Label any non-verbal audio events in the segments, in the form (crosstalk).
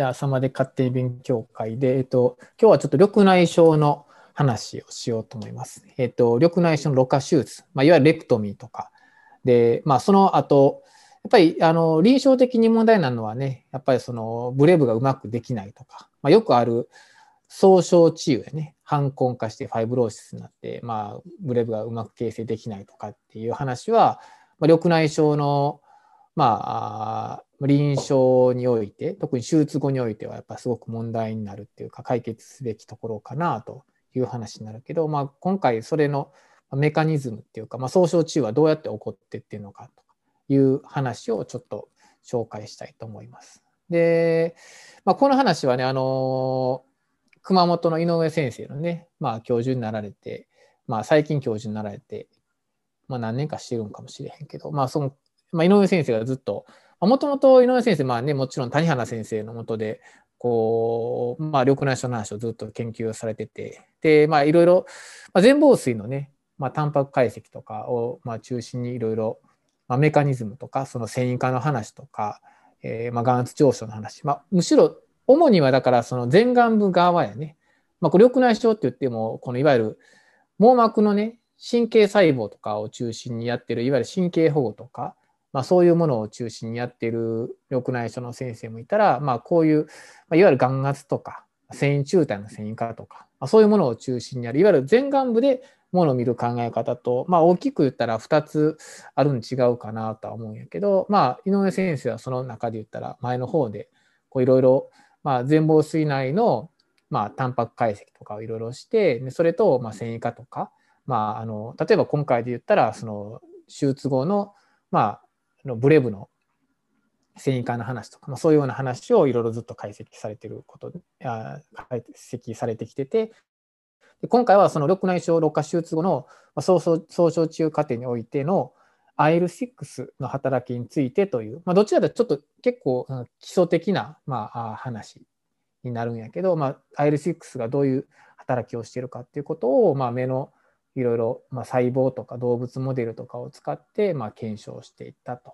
じゃあ、サマで勝手に勉強会で、えっと、今日はちょっと緑内障の話をしようと思います。えっと、緑内障のろ過手術、まあ、いわゆるレクトミーとか、で、まあ、その後、やっぱりあの臨床的に問題なのはね、やっぱりそのブレブがうまくできないとか、まあ、よくある総称治癒やね、反根化してファイブローシスになって、まあ、ブレブがうまく形成できないとかっていう話は、まあ、緑内障の、まあ、臨床において、特に手術後においては、やっぱすごく問題になるっていうか、解決すべきところかなという話になるけど、まあ、今回それのメカニズムっていうか、まあ、総称治癒はどうやって起こってっていうのかという話をちょっと紹介したいと思います。で、まあ、この話はね、あの熊本の井上先生のね、まあ、教授になられて、まあ、最近教授になられて、まあ、何年かしてるんかもしれへんけど、まあ、その、まあ、井上先生がずっと、もともと井上先生、まあね、もちろん谷原先生のもとで、こう、まあ、緑内障の話をずっと研究されてて、で、まあ、いろいろ、まあ、全房水のね、まあ、タンパク解析とかを、まあ、中心にいろいろ、まあ、メカニズムとか、その繊維化の話とか、えー、まあ、眼圧上昇の話、まあ、むしろ、主にはだから、その前眼部側やね、まあ、これ緑内障って言っても、このいわゆる網膜のね、神経細胞とかを中心にやってる、いわゆる神経保護とか、まあ、そういうものを中心にやっている緑内障の先生もいたら、まあ、こういう、まあ、いわゆる眼圧とか繊維中体の繊維化とか、まあ、そういうものを中心にあるいわゆる前眼部でものを見る考え方と、まあ、大きく言ったら2つあるに違うかなとは思うんやけど、まあ、井上先生はその中で言ったら前の方でいろいろ全房水内のまあタンパク解析とかをいろいろしてそれとまあ繊維化とか、まあ、あの例えば今回で言ったらその手術後のまあのブレブの繊維化の話とか、まあ、そういうような話をいろいろずっと解析されてることあ解析されてきててで今回はその緑内障老化手術後の総症中過程においての IL6 の働きについてという、まあ、どちらかというとちょっと結構基礎的な、まあ、話になるんやけど、まあ、IL6 がどういう働きをしているかっていうことを、まあ、目のいろいろ、まあ、細胞とか動物モデルとかを使って、まあ、検証していったと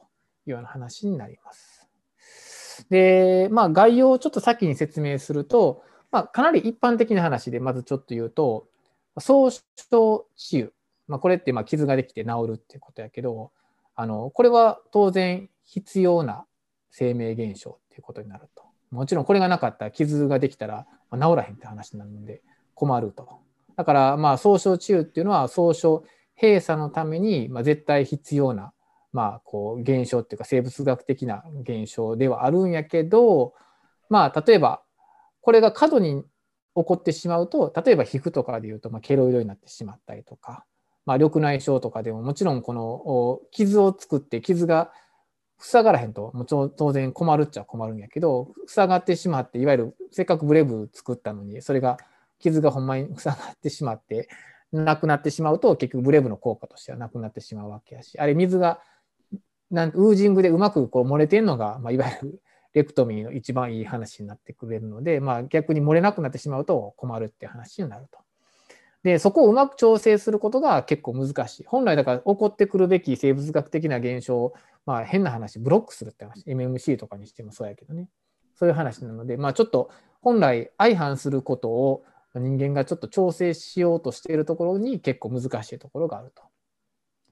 いうような話になります。で、まあ、概要をちょっと先に説明すると、まあ、かなり一般的な話でまずちょっと言うと、総症治癒、まあ、これってまあ傷ができて治るっていうことやけど、あのこれは当然必要な生命現象っていうことになると。もちろんこれがなかったら傷ができたら治らへんって話になるので困ると。だから、まあ、総称治癒っていうのは、総称閉鎖のために、まあ、絶対必要な、まあ、こう、現象っていうか、生物学的な現象ではあるんやけど、まあ、例えば、これが過度に起こってしまうと、例えば皮膚とかでいうと、まあ、ケロイドになってしまったりとか、まあ、緑内障とかでも、もちろんこの傷を作って、傷が塞がらへんと、もちろん当然困るっちゃ困るんやけど、塞がってしまって、いわゆるせっかくブレブ作ったのに、それが傷がほんまに塞がってしまって、なくなってしまうと、結局ブレブの効果としてはなくなってしまうわけやし、あれ水がなんウージングでうまくこう漏れてるのが、まあ、いわゆる (laughs) レクトミーの一番いい話になってくれるので、まあ、逆に漏れなくなってしまうと困るって話になると。で、そこをうまく調整することが結構難しい。本来だから起こってくるべき生物学的な現象を、まあ、変な話、ブロックするって話、MMC とかにしてもそうやけどね。そういう話なので、まあ、ちょっと本来相反することを人間がちょっと調整しようとしているところに結構難しいところがあると。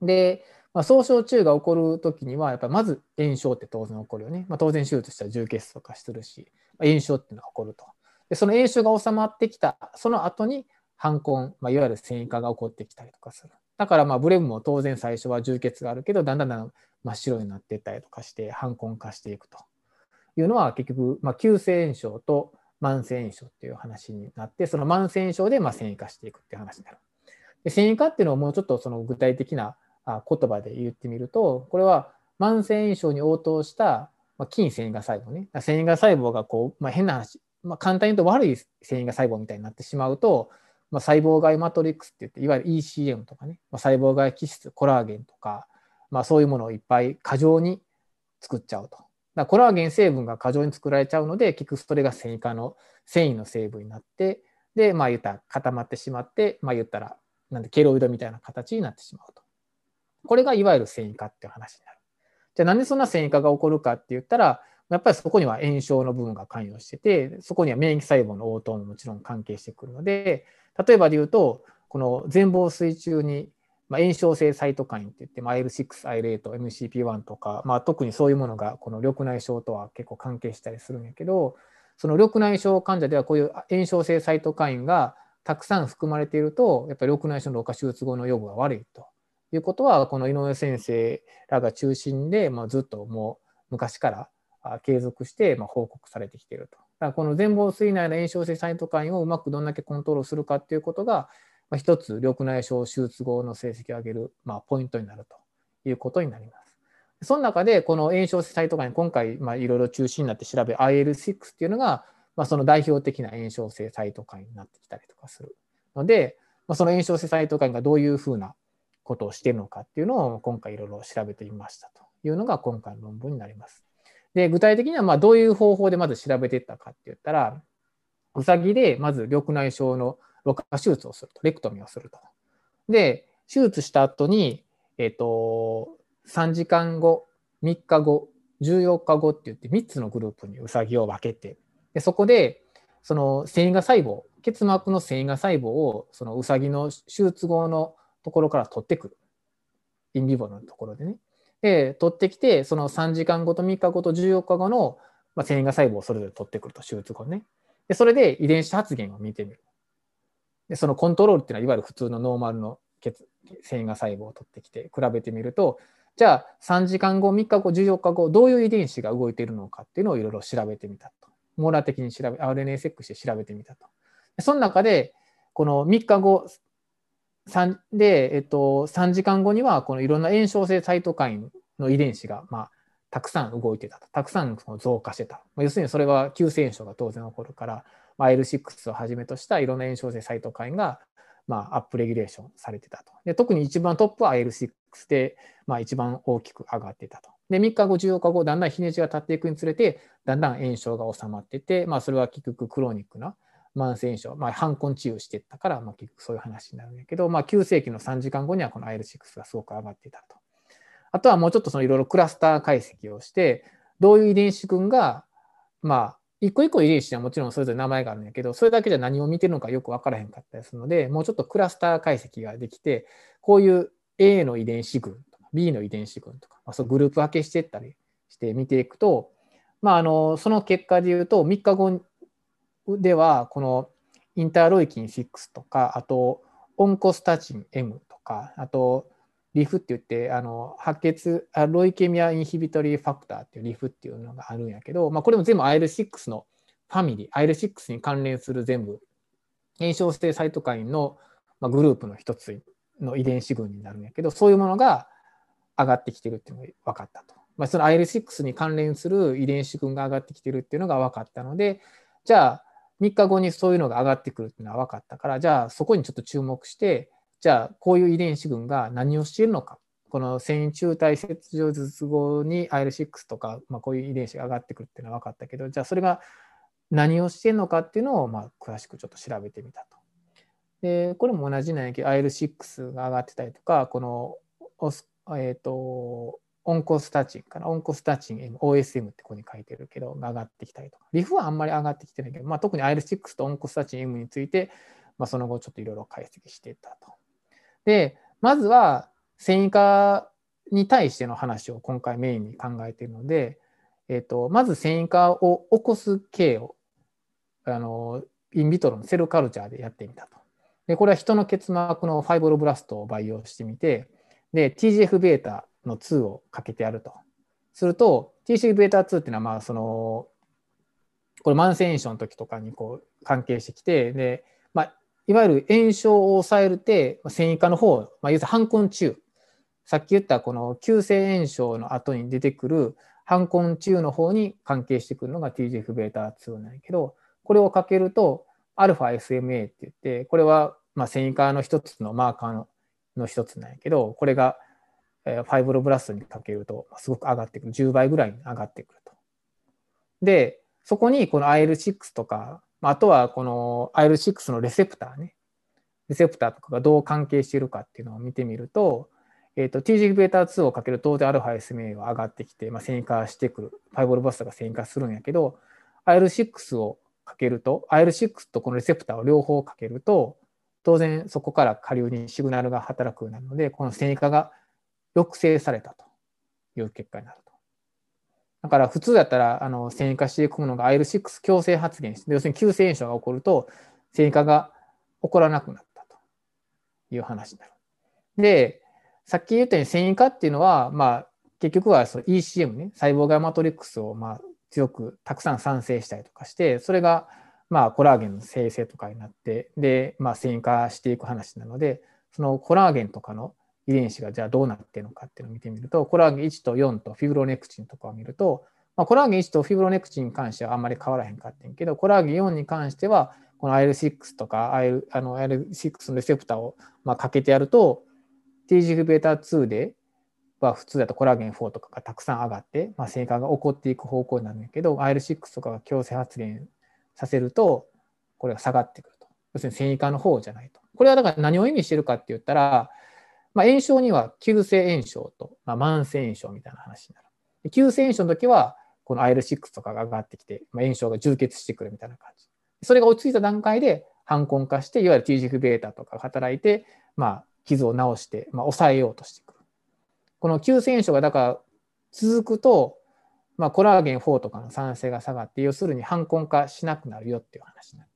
で、まあ、総症中が起こるときには、やっぱりまず炎症って当然起こるよね。まあ、当然手術したら充血とかするし、まあ、炎症っていうのが起こると。で、その炎症が収まってきた、その後に反根、まあ、いわゆる繊維化が起こってきたりとかする。だからまあブレムも当然最初は充血があるけど、だんだんだん真っ白になっていったりとかして、反根化していくというのは結局、まあ、急性炎症と慢性炎症っていう話になって、その慢性炎症でまあ繊維化していくっていう話になる。で繊維化っていうのをもうちょっとその具体的な言葉で言ってみると、これは慢性炎症に応答した筋繊維が細胞ね。繊維が細胞がこう、まあ、変な話、まあ、簡単に言うと悪い繊維が細胞みたいになってしまうと、まあ、細胞外マトリックスって言って、いわゆる ECM とかね、ま、細胞外基質、コラーゲンとか、まあ、そういうものをいっぱい過剰に作っちゃうと。だコラーゲン成分が過剰に作られちゃうので、結局それが繊維化の繊維の成分になって、で、まあ言ったら固まってしまって、まあ言ったら、なんでケロイドみたいな形になってしまうと。これがいわゆる繊維化っていう話になる。じゃあなんでそんな繊維化が起こるかって言ったら、やっぱりそこには炎症の部分が関与してて、そこには免疫細胞の応答ももちろん関係してくるので、例えばで言うと、この全房水中に、まあ、炎症性サイトカインって言って、まあ、IL6、IL8、MCP1 とか、まあ、特にそういうものがこの緑内障とは結構関係したりするんやけど、その緑内障患者ではこういう炎症性サイトカインがたくさん含まれていると、やっぱり緑内障の老化手術後の予後が悪いということは、この井上先生らが中心で、まあ、ずっともう昔から継続してま報告されてきていると。だからこの全房水内の炎症性サイトカインをうまくどんだけコントロールするかっていうことが、まあ、一つ緑内障手術後の成績を上げる、まあ、ポイントになるということになります。その中でこの炎症性サイトカイン今回まあいろいろ中心になって調べ IL6 っていうのがまあその代表的な炎症性サイトカインになってきたりとかするので、まあ、その炎症性サイトカインがどういうふうなことをしているのかっていうのを今回いろいろ調べてみましたというのが今回の論文になります。で具体的にはまどういう方法でまず調べていったかって言ったらうさぎでまず緑内障のろ過手術をすると、レクトミーをすると。で、手術した後に、えっ、ー、と、3時間後、3日後、14日後って言って3つのグループにウサギを分けて、でそこで、その繊維が細胞、結膜の繊維が細胞を、そのウサギの手術後のところから取ってくる。インビボのところでね。で、取ってきて、その3時間後と3日後と14日後の、まあ、繊維が細胞をそれぞれ取ってくると、手術後ね。で、それで遺伝子発現を見てみる。で、そのコントロールっていうのは、いわゆる普通のノーマルの血繊維が細胞を取ってきて比べてみると、じゃあ3時間後、3日後、14日後、どういう遺伝子が動いているのかっていうのをいろいろ調べてみたと。網羅的に調べ、RNA セックして調べてみたと。その中で、この3日後、3で、えっと、3時間後には、このいろんな炎症性サイトカインの遺伝子が、まあ、たくさん動いてたと。たくさん増加してた。要するにそれは急性炎症が当然起こるから、まあ、L6 をはじめとしたいろんな炎症性サイトカインが、まあ、アップレギュレーションされてたと。で特に一番トップは L6 で、まあ、一番大きく上がってたと。で、3日後、14日後、だんだん日にちが経っていくにつれて、だんだん炎症が収まってて、まあ、それは結局クローニックな慢性炎症、まあ、反根治癒していったから、まあ、結局そういう話になるんだけど、まあ、急性期の3時間後にはこの IL6 がすごく上がっていたと。あとはもうちょっといろいろクラスター解析をして、どういう遺伝子群が、まあ、一個一個遺伝子はもちろんそれぞれ名前があるんだけど、それだけじゃ何を見てるのかよく分からへんかったりするので、もうちょっとクラスター解析ができて、こういう A の遺伝子群とか B の遺伝子群とか、まあ、そうグループ分けしていったりして見ていくと、まあ、あのその結果で言うと、3日後では、このインターロイキン6とか、あとオンコスタチン M とか、あとリフって言って、あの白血あロイケミアインヒビトリーファクターっていうリフっていうのがあるんやけど、まあ、これも全部 IL6 のファミリー、IL6 に関連する全部炎症性サイトカインのグループの一つの遺伝子群になるんやけど、そういうものが上がってきてるっていうのが分かったと。まあ、その IL6 に関連する遺伝子群が上がってきてるっていうのが分かったので、じゃあ3日後にそういうのが上がってくるっていうのは分かったから、じゃあそこにちょっと注目して、じゃあこういう遺伝子群が何をしているのかこの繊維中体切除術後に IL6 とか、まあ、こういう遺伝子が上がってくるっていうのは分かったけどじゃあそれが何をしてるのかっていうのをまあ詳しくちょっと調べてみたと。でこれも同じなんやけど IL6 が上がってたりとかこのえ、ー、とオンコスタチンかな？オンコスタチン M、OSM ってここに書いてるけど、上がってきたりとか。リフはあんまり上がってきてないけど、まあ、特に IL6 とオンコスタチン M について、まあ、その後ちょっといろいろ解析していったと。で、まずは繊維化に対しての話を今回メインに考えているので、えーと、まず繊維化を起こす系をあのインビトロのセルカルチャーでやってみたと。でこれは人の結膜のファイブロブラストを培養してみてで TGF-β の2をかけてやると。すると TGF-β2 っていうのはまあそのこれ慢性炎症の時とかにこう関係してきてでいわゆる炎症を抑えるて、繊維化の方、まあ、要するに反根中、さっき言ったこの急性炎症の後に出てくる反根中の方に関係してくるのが TGF-β2 なんやけど、これをかけると、α-SMA って言って、これはまあ繊維化の一つのマーカーのの一つなんやけど、これがファイブロブラストにかけるとすごく上がってくる。10倍ぐらいに上がってくると。で、そこにこの IL6 とかあとはこの IL6 のレセプターね、レセプターとかがどう関係しているかっていうのを見てみると、えーと、TGβ2 をかけると当然 α-SMA は上がってきて、まあ、繊維化してくる、ファイボルバスタが繊維化するんやけど、IL6 をかけると、IL6 とこのレセプターを両方かけると、当然そこから下流にシグナルが働くようになるので、この繊維化が抑制されたという結果になる。だから普通だったらあの繊維化していくものが IL6 強制発現して、要するに急性炎症が起こると繊維化が起こらなくなったという話になる。で、さっき言ったように繊維化っていうのは、まあ、結局はその ECM ね、細胞外マトリックスをまあ強くたくさん産生したりとかして、それがまあコラーゲンの生成とかになって、で、まあ、繊維化していく話なので、そのコラーゲンとかの遺伝子がじゃあどうなってるのかっていうのを見てみると、コラーゲン1と4とフィブロネクチンとかを見ると、まあ、コラーゲン1とフィブロネクチンに関してはあんまり変わらへんかってんけど、コラーゲン4に関しては、この IL6 とか IL あの IL6 のレセプターをまあかけてやると、TGF-β2 では普通だとコラーゲン4とかがたくさん上がって、まあ、性化が起こっていく方向になるんだけど IL6 とかが強制発現させるとこれが下がってくると要するに繊維化の方じゃないとこれはだから何を意味してるかって言ったら、まあ、炎症には急性炎症と、まあ、慢性炎症みたいな話になる急性炎症の時はこの IL6 とかが上がってきて、まあ、炎症が充血してくるみたいな感じそれが落ち着いた段階で反根化していわゆる TGF-β とかが働いて、まあ、傷を治して、まあ、抑えようとしてくる。この急性炎症がだから続くと、まあ、コラーゲン4とかの酸性が下がって、要するに反根化しなくなるよっていう話になる。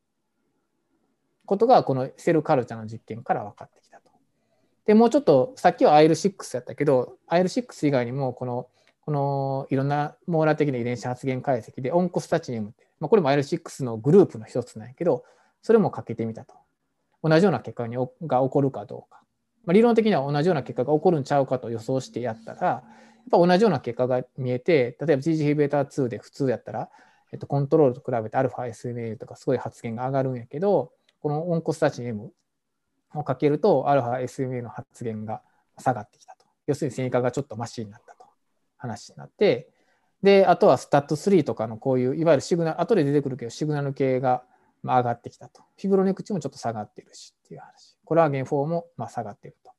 ことがこのセルカルチャーの実験から分かってきた。で、もうちょっと、さっきは IL6 やったけど、IL6 以外にも、この、このいろんな網羅的な遺伝子発現解析で、オンコスタチネムって、まあ、これも IL6 のグループの一つなんやけど、それもかけてみたと。同じような結果にが起こるかどうか。まあ、理論的には同じような結果が起こるんちゃうかと予想してやったら、やっぱ同じような結果が見えて、例えば TGF-β2 で普通やったら、えっと、コントロールと比べて α-SMA とかすごい発現が上がるんやけど、このオンコスタチン M をかけると α-SMA の発現が下がってきたと。要するに線維化がちょっとマシになったと話になって、で、あとはスタット3とかのこういう、いわゆるシグナル、後で出てくるけど、シグナル系が上がってきたと。フィブロネクチもちょっと下がってるしっていう話。コラーゲン4もま下がっているとい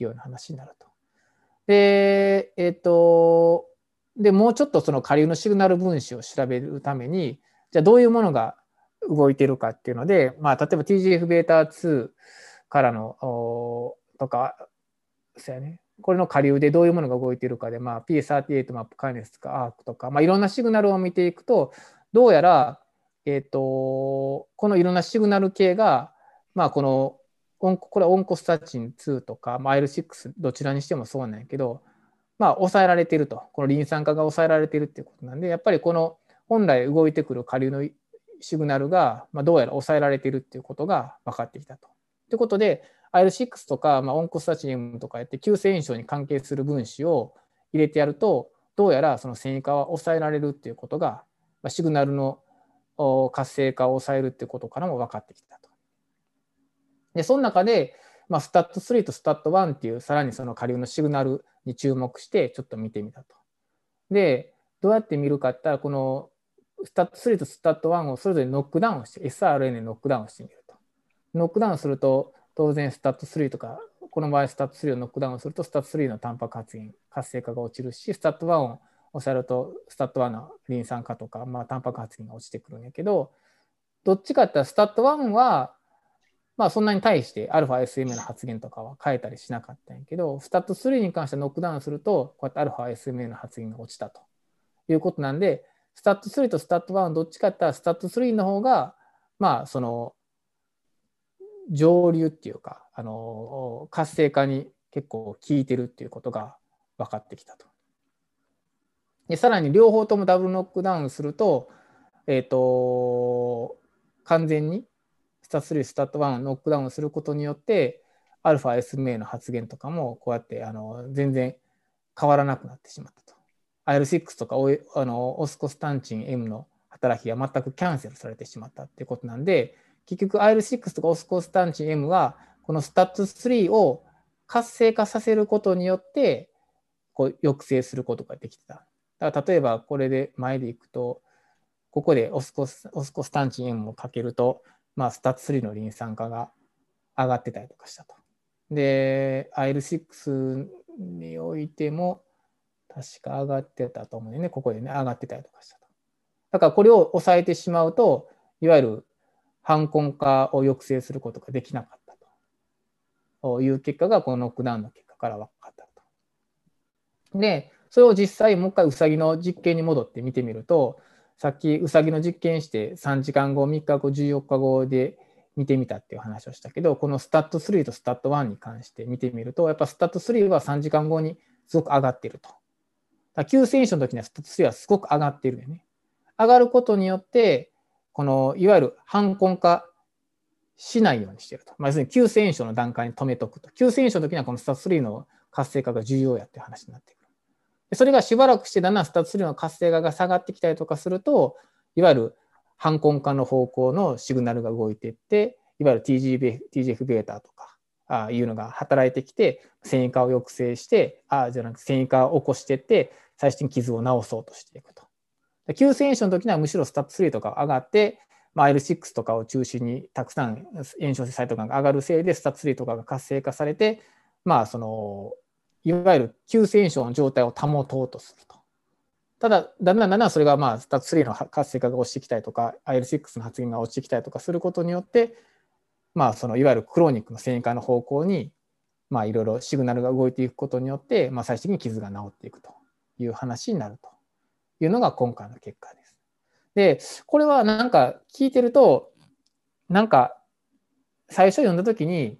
うような話になると。で、えっ、ー、と、で、もうちょっとその下流のシグナル分子を調べるために、じゃあどういうものが動いているかっていうので、まあ、例えば TGF-β2 からのとか、そうやね。これの下流でどういうものが動いているかで、まあ、P38 マップカイネスとか ARC とか、まあ、いろんなシグナルを見ていくと、どうやら、え、ー、と、このいろんなシグナル系が、まあ、このこれはオンコスタチン2とか、まあ、IL6 どちらにしてもそうなんやけど、まあ、抑えられていると。このリン酸化が抑えられているっていうことなんで、やっぱりこの本来動いてくる下流のシグナルが、まあ、どうやら抑えられているっていうことが分かってきたと。ということで、IL6 とか、まあ、オンコスタチンとかやって急性炎症に関係する分子を入れてやると、どうやらその線維化は抑えられるっていうことが、まあ、シグナルの活性化を抑えるっていうことからも分かってきたと。で、その中で、まあ、 STAT3と STAT1っていうさらにその下流のシグナルに注目してちょっと見てみたと。で、どうやって見るかって言ったら、この STAT3と STAT1をそれぞれノックダウンして、SRN ノックダウンしてみる。ノックダウンすると、当然 STAT3とか、この場合 STAT3をノックダウンすると、 STAT3のタンパク発現、活性化が落ちるし、 STAT1を抑えると、 STAT1のリン酸化とか、まあ、タンパク発現が落ちてくるんやけど、どっちかって言ったら、 STAT1はまあそんなに対して α-SMA の発現とかは変えたりしなかったんやけど、 STAT3に関してノックダウンすると、こうやって α-SMA の発現が落ちたと。いうことなんで、 STAT3と STAT1どっちかって言ったら、 STAT3の方が、まあその、上流っていうか、あの、活性化に結構効いてるっていうことが分かってきたと。で、さらに両方ともダブルノックダウンすると、え、ー、と、完全に STAT3、STAT1ノックダウンすることによって、α-SMA の発現とかもこうやってあの全然変わらなくなってしまったと。IL6 とかオあのオスコスタンチン M の働きが全くキャンセルされてしまったっていうことなんで、結局 IL6 とかオスコスタンチン M はこの STAT3を活性化させることによってこう抑制することができてた。だから例えばこれで前でいくと、ここでオスコスオスコスタンチン M をかけると、まあ、 STAT3のリン酸化が上がってたりとかしたと。で、IL6 においても、確か上がってたと思うね。ここでね、上がってたりとかしたと。だからこれを抑えてしまうと、いわゆる反婚化を抑制することができなかったという結果が、このノックダウンの結果から分かったと。で、それを実際もう一回ウサギの実験に戻って見てみると、さっきウサギの実験して3時間後、3日後、14日後で見てみたっていう話をしたけど、このスタット3とスタット1に関して見てみると、やっぱスタット3は3時間後にすごく上がってると。急選手の時にはスタット3はすごく上がってるよね。上がることによって、このいわゆる反根化しないようにしていると。まあ、要するに急性炎症の段階に止めとくと。急性炎症の時にはこのスタット3の活性化が重要やっていう話になってくる。それがしばらくしてだんだんスタット3の活性化が下がってきたりとかすると、いわゆる反根化の方向のシグナルが動いていって、いわゆる TGF, TGF-β とかあいうのが働いてきて、繊維化を抑制して、あじゃなくて繊維化を起こしていって、最終的に傷を治そうとしていくと。急性炎症の時にはむしろスタップ3とか上がって、まあ、L6 とかを中心にたくさん炎症性サイトが上がるせいでスタップ3とかが活性化されて、まあ、そのいわゆる急性炎症の状態を保とうとすると。ただ、だんだんだんだんそれがまあスタップ3の活性化が落ちてきたりとか、IL6 の発現が落ちてきたりとかすることによって、まあ、そのいわゆるクロニックの繊維化の方向に、まあ、いろいろシグナルが動いていくことによって、まあ、最終的に傷が治っていくという話になるというのが今回の結果です。で、これはなんか聞いてると、なんか最初読んだ時に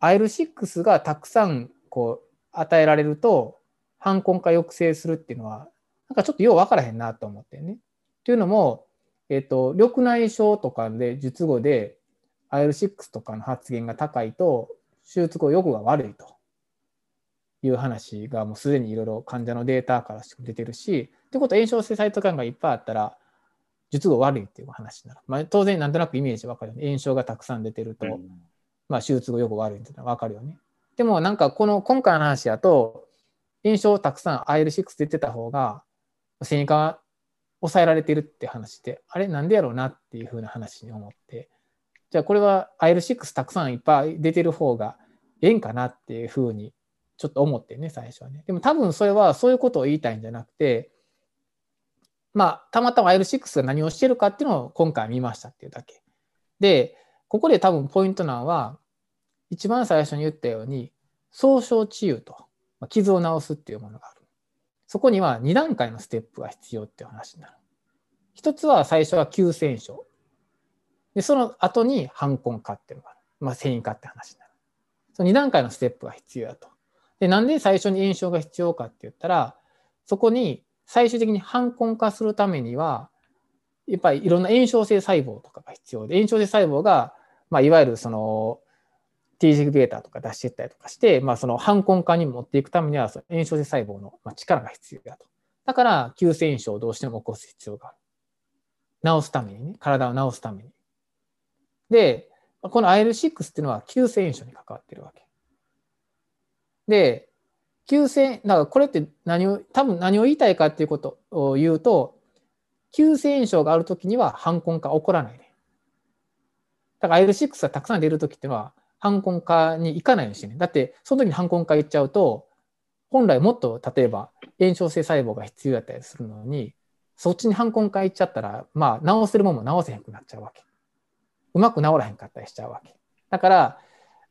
IL6 がたくさんこう与えられると反根化抑制するっていうのはなんかちょっとよう分からへんなと思ってね。というのも、えっ、と、緑内障とかで術後で IL6 とかの発現が高いと手術後予後が悪いという話がもうすでにいろいろ患者のデータから出てるし、ってことは炎症性サイトカインがいっぱいあったら術後悪いっていう話になる。まあ、当然なんとなくイメージわかるよね。炎症がたくさん出てると、まあ、手術後予後悪いっていうのはわかるよね。でもなんかこの今回の話だと炎症たくさん IL6 出てた方が繊維化抑えられてるって話であれなんでやろうなっていうふうな話に思ってじゃあこれは IL6 たくさんいっぱい出てる方がええんかなっていうふうにちょっと思ってね、最初はね。でも多分それはそういうことを言いたいんじゃなくて、まあ、たまたま IL6 が何をしてるかっていうのを今回見ましたっていうだけ。で、ここで多分ポイントなのは、一番最初に言ったように、総称治癒と、ま、傷を治すっていうものがある。そこには2段階のステップが必要っていう話になる。一つは最初は急戦症。で、その後に反根化っていうのがある。まあ、繊維化って話になる。その2段階のステップが必要だと。で、なんで最初に炎症が必要かって言ったら、そこに最終的に反根化するためには、やっぱりいろんな炎症性細胞とかが必要で、炎症性細胞が、まあ、いわゆるその T ジグベータとか出していったりとかして、まあ、その反根化に持っていくためには、その炎症性細胞の力が必要だと。だから、急性炎症をどうしても起こす必要がある。治すためにね、体を治すために。で、この IL6 っていうのは急性炎症に関わってるわけ。で、急性、だからこれって何を、多分何を言いたいかっていうことを言うと、急性炎症があるときには反根化起こらないね。だから IL6 がたくさん出るときっていうのは反根化に行かないようにしてね。だって、その時に反根化いっちゃうと、本来もっと例えば炎症性細胞が必要だったりするのに、そっちに反根化いっちゃったら、まあ、治せるもんも治せへんくなっちゃうわけ。うまく治らへんかったりしちゃうわけ。だから、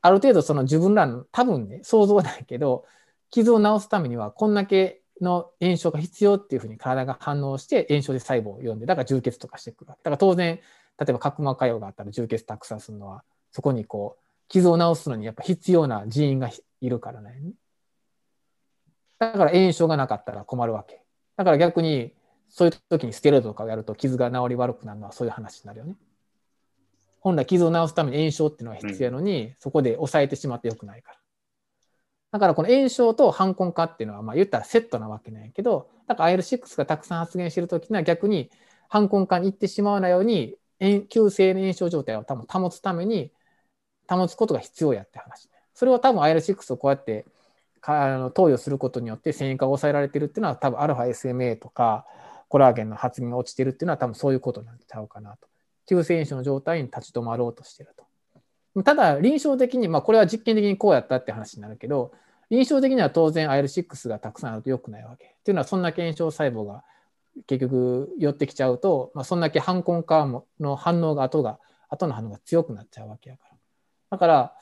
ある程度その自分らの多分ね、想像ないけど、傷を治すためにはこんだけの炎症が必要っていうふうに体が反応して炎症で細胞を読んで、だから充血とかしてくるわけ。だから当然、例えば角膜潰瘍があったら充血たくさんするのは、そこにこう、傷を治すのにやっぱ必要な人員がいるからね。だから炎症がなかったら困るわけ。だから逆に、そういう時にステロイドとかをやると傷が治り悪くなるのはそういう話になるよね。本来傷を治すために炎症っていうのが必要なのに、うん、そこで抑えてしまってよくないから。だからこの炎症と反根化っていうのはまあ言ったらセットなわけなんやけど、だから IL6 がたくさん発現してるときには逆に反根化に行ってしまわないように、急性の炎症状態を多分保つために保つことが必要やって話。それは多分 IL6 をこうやってあの投与することによって繊維化が抑えられてるっていうのは多分 α SMA とかコラーゲンの発現が落ちてるっていうのは多分そういうことなんちゃうかなと。急性炎症の状態に立ち止まろうとしてると。ただ、臨床的に、まあ、これは実験的にこうやったって話になるけど、印象的には当然 IL6 がたくさんあると良くないわけ。っていうのは、そんだけ炎症細胞が結局寄ってきちゃうと、まあ、そんだけ反根化の反応が後が、後の反応が強くなっちゃうわけやから。だから、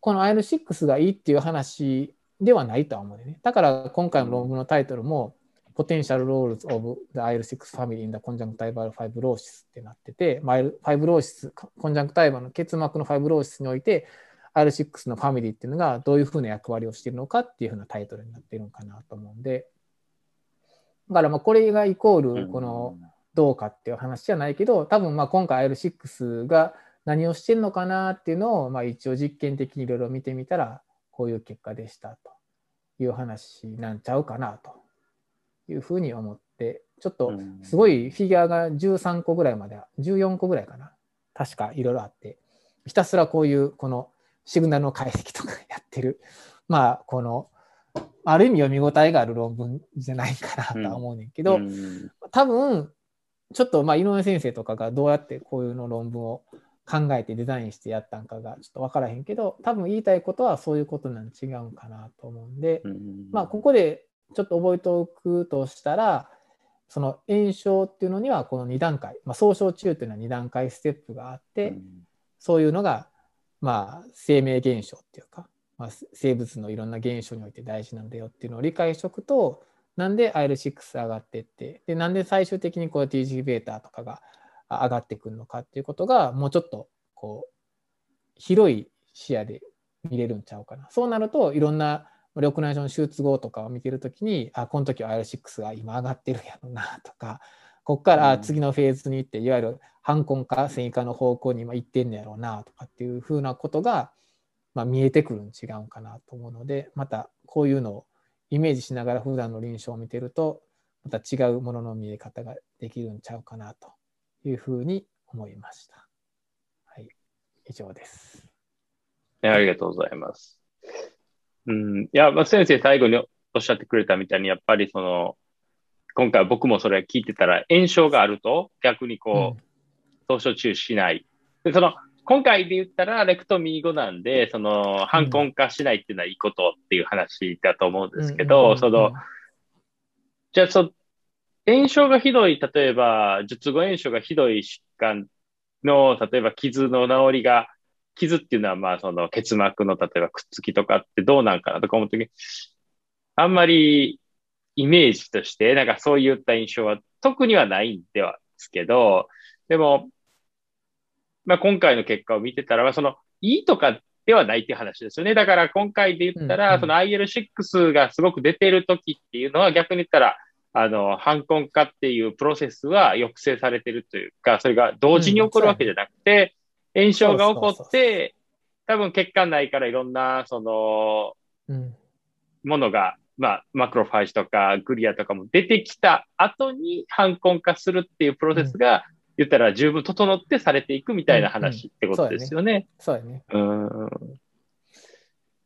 この IL6 がいいっていう話ではないとは思うね。だから今回の論文のタイトルも、Potential Roles of the IL6 Family in the Conjunctival Fibrosis ってなってて、まあ、ファイブローシス、コンジャンクタイバの結膜のファイブローシスにおいて、IL6 のファミリーっていうのがどういうふうな役割をしているのかっていうふうなタイトルになっているのかなと思うんで、だからまあこれがイコールこのどうかっていう話じゃないけど、多分まあ今回 IL6 が何をしてるのかなっていうのをまあ一応実験的にいろいろ見てみたら、こういう結果でしたという話なんちゃうかなというふうに思って、ちょっとすごいフィギュアが13個ぐらいまで、14個ぐらいかな。確かいろいろあって、ひたすらこういうこのシグナルの解析とかやってる、(laughs) まあこの、ある意味読み応えがある論文じゃないかなとは思うねんけど、多分、ちょっとまあ井上先生とかがどうやってこういうの論文を考えてデザインしてやったんかがちょっと分からへんけど多分言いたいことはそういうことなん違うんかなと思うんで、まあここでちょっと覚えておくとしたら、その炎症っていうのにはこの2段階、まあ、総症中っていうのは2段階ステップがあって、うん、そういうのが、まあ、生命現象っていうか、まあ、生物のいろんな現象において大事なんだよっていうのを理解しておくと、なんで IL6 上がっていって、で、なんで最終的にこう TGβ とかが上がってくるのかっていうことが、もうちょっとこう、広い視野で見れるんちゃうかな。そうなると、いろんな緑内障の手術後とかを見てるときに、あ、この時は IL6 が今上がってるやろなとか、ここから次のフェーズに行って、いわゆる反根化、繊維化の方向に今行ってんのやろうなとかっていうふうなことが、まあ、見えてくるん違うかなと思うので、またこういうのをイメージしながら普段の臨床を見てると、また違うものの見え方ができるんちゃうかなというふうに思いました。はい、以上です。ありがとうございます。うん。いや、まあ、先生最後におっしゃってくれたみたいに、やっぱりその、今回僕もそれ聞いてたら、炎症があると逆にこう、凍傷中しない。で、その、今回で言ったら、レクトミー後なんで、その、反根化しないっていうのはいいことっていう話だと思うんですけど、その、じゃあ、そ、炎症がひどい、例えば、術後炎症がひどい疾患の、例えば傷の治りが傷っていうのは、まあ、その結膜の例えばくっつきとかってどうなんかなとか思うとき、あんまりイメージとして、なんかそういった印象は特にはないんではですけど、でも、まあ今回の結果を見てたら、その、いいとかではないっていう話ですよね。だから今回で言ったら、その IL6 がすごく出てる時っていうのは逆に言ったら、あの、反根化っていうプロセスは抑制されてるというか、それが同時に起こるわけじゃなくて、炎症が起こって、多分血管内からいろんな、その、うん、ものが、まあ、マクロファージとかグリアとかも出てきた後に反根化するっていうプロセスが、うん、言ったら十分整ってされていくみたいな話ってことですよね。そうやね。うん。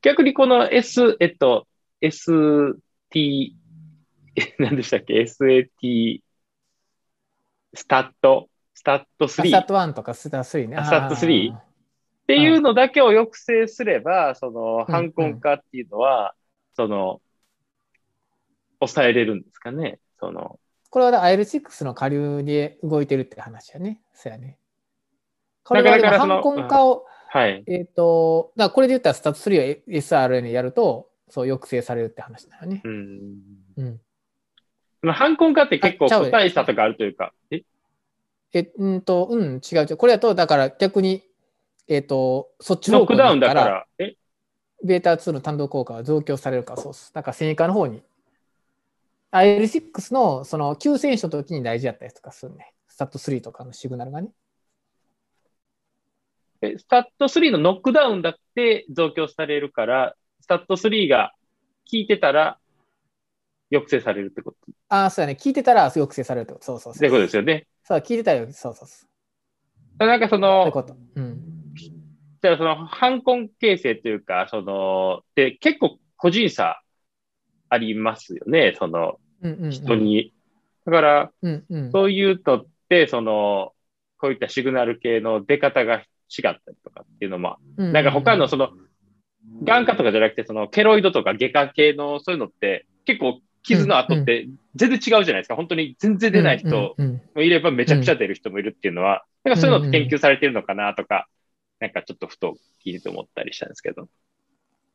逆にこの S、えっと、ST、何でしたっけ ?SAT、スタット、スタット3。スタット1とかスタット3ね。スタット 3? っていうのだけを抑制すれば、その、反根化っていうのは、その、抑えれるんですかね。その。これは IL6 の下流で動いてるって話やね。そうやね。これは反根化を、はい。えっ、ー、と、だこれで言ったらスタット3を SRN やると、そう抑制されるって話だよね。うん。うん。反根化って結構個体差とかあるというか、え？え、うんと、うん、違う違う。これだと、だから逆に、えっ、ー、と、そっちのノックダウンだから、え？ベータ2の単独効果は増強されるからそうです。だから繊維化の方に。IL6 のその急戦所の時に大事だったりとかするね。スタット3とかのシグナルがね。え、スタット3のノックダウンだって増強されるから、スタット3が効いてたら抑制されるってこと？ああ、そうやね。聞いてたら抑制されるってこと。そうそうそう。ってことですよね。そう、聞いてたよ。そうそうそう。なんかその、そういうん。じゃあその、反根形成というか、その、で、結構個人差ありますよね。その、人に。だから、うんうん、そういうとって、その、こういったシグナル系の出方が違ったりとかっていうのも、うんうんうん、なんか他のその、眼科とかじゃなくて、そのケロイドとか外科系のそういうのって結構傷の跡って全然違うじゃないですか。本当に全然出ない人もいればめちゃくちゃ出る人もいるっていうのは、なんかそういうのって研究されてるのかなとか、なんかちょっとふと聞いてて思ったりしたんですけど。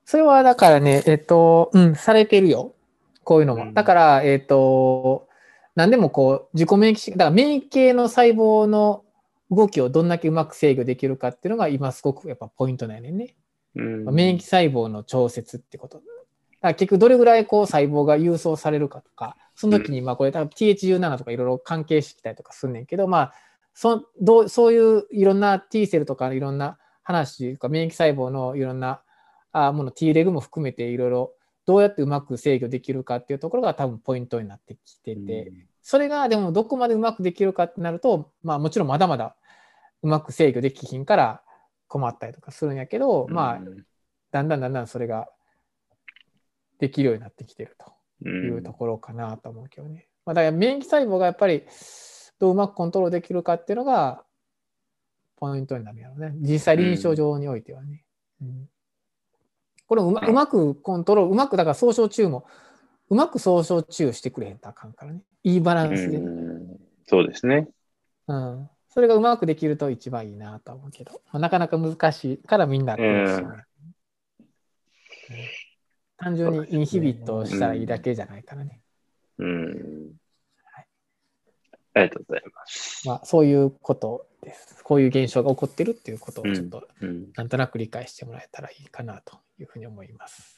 それはだからね、えっと、うん、されてるよ。こういうのも。だから、えっと、何でもこう、自己免疫、だから免疫系の細胞の動きをどんだけうまく制御できるかっていうのが今すごくやっぱポイントなんやね。うん、免疫細胞の調節ってこと。ら結局どれぐらいこう細胞が郵送されるかとか、その時にまあこれ多分 TH17 とかいろいろ関係してきたりとかすんねんけど、まあそどうそういういろんな T セルとかいろんな話とか免疫細胞のいろんなあもの T レグも含めていろいろどうやってうまく制御できるかっていうところが多分ポイントになってきてて、それがでもどこまでうまくできるかってなると、まあもちろんまだまだうまく制御できひんから困ったりとかするんやけど、まあだんだんだんだんそれができるようになってきてるというところかなと思うけどね。まあ、だから免疫細胞がやっぱりどううまくコントロールできるかっていうのがポイントになるやろね。実際臨床上においてはね。うんこれうまうまくコントロール、うまくだから総称中も、うまく総称中してくれへんとあかんからね。いいバランスで。うそうですね。うん。それがうまくできると一番いいなと思うけど、まあ、なかなか難しいからみんな、ね、単純にインヒビットしたらいいだけじゃないからね。うん。はい、ありがとうございます。まあ、そういうことです。こういう現象が起こってるっていうことをちょっと、なんとなく理解してもらえたらいいかなというふうに思います。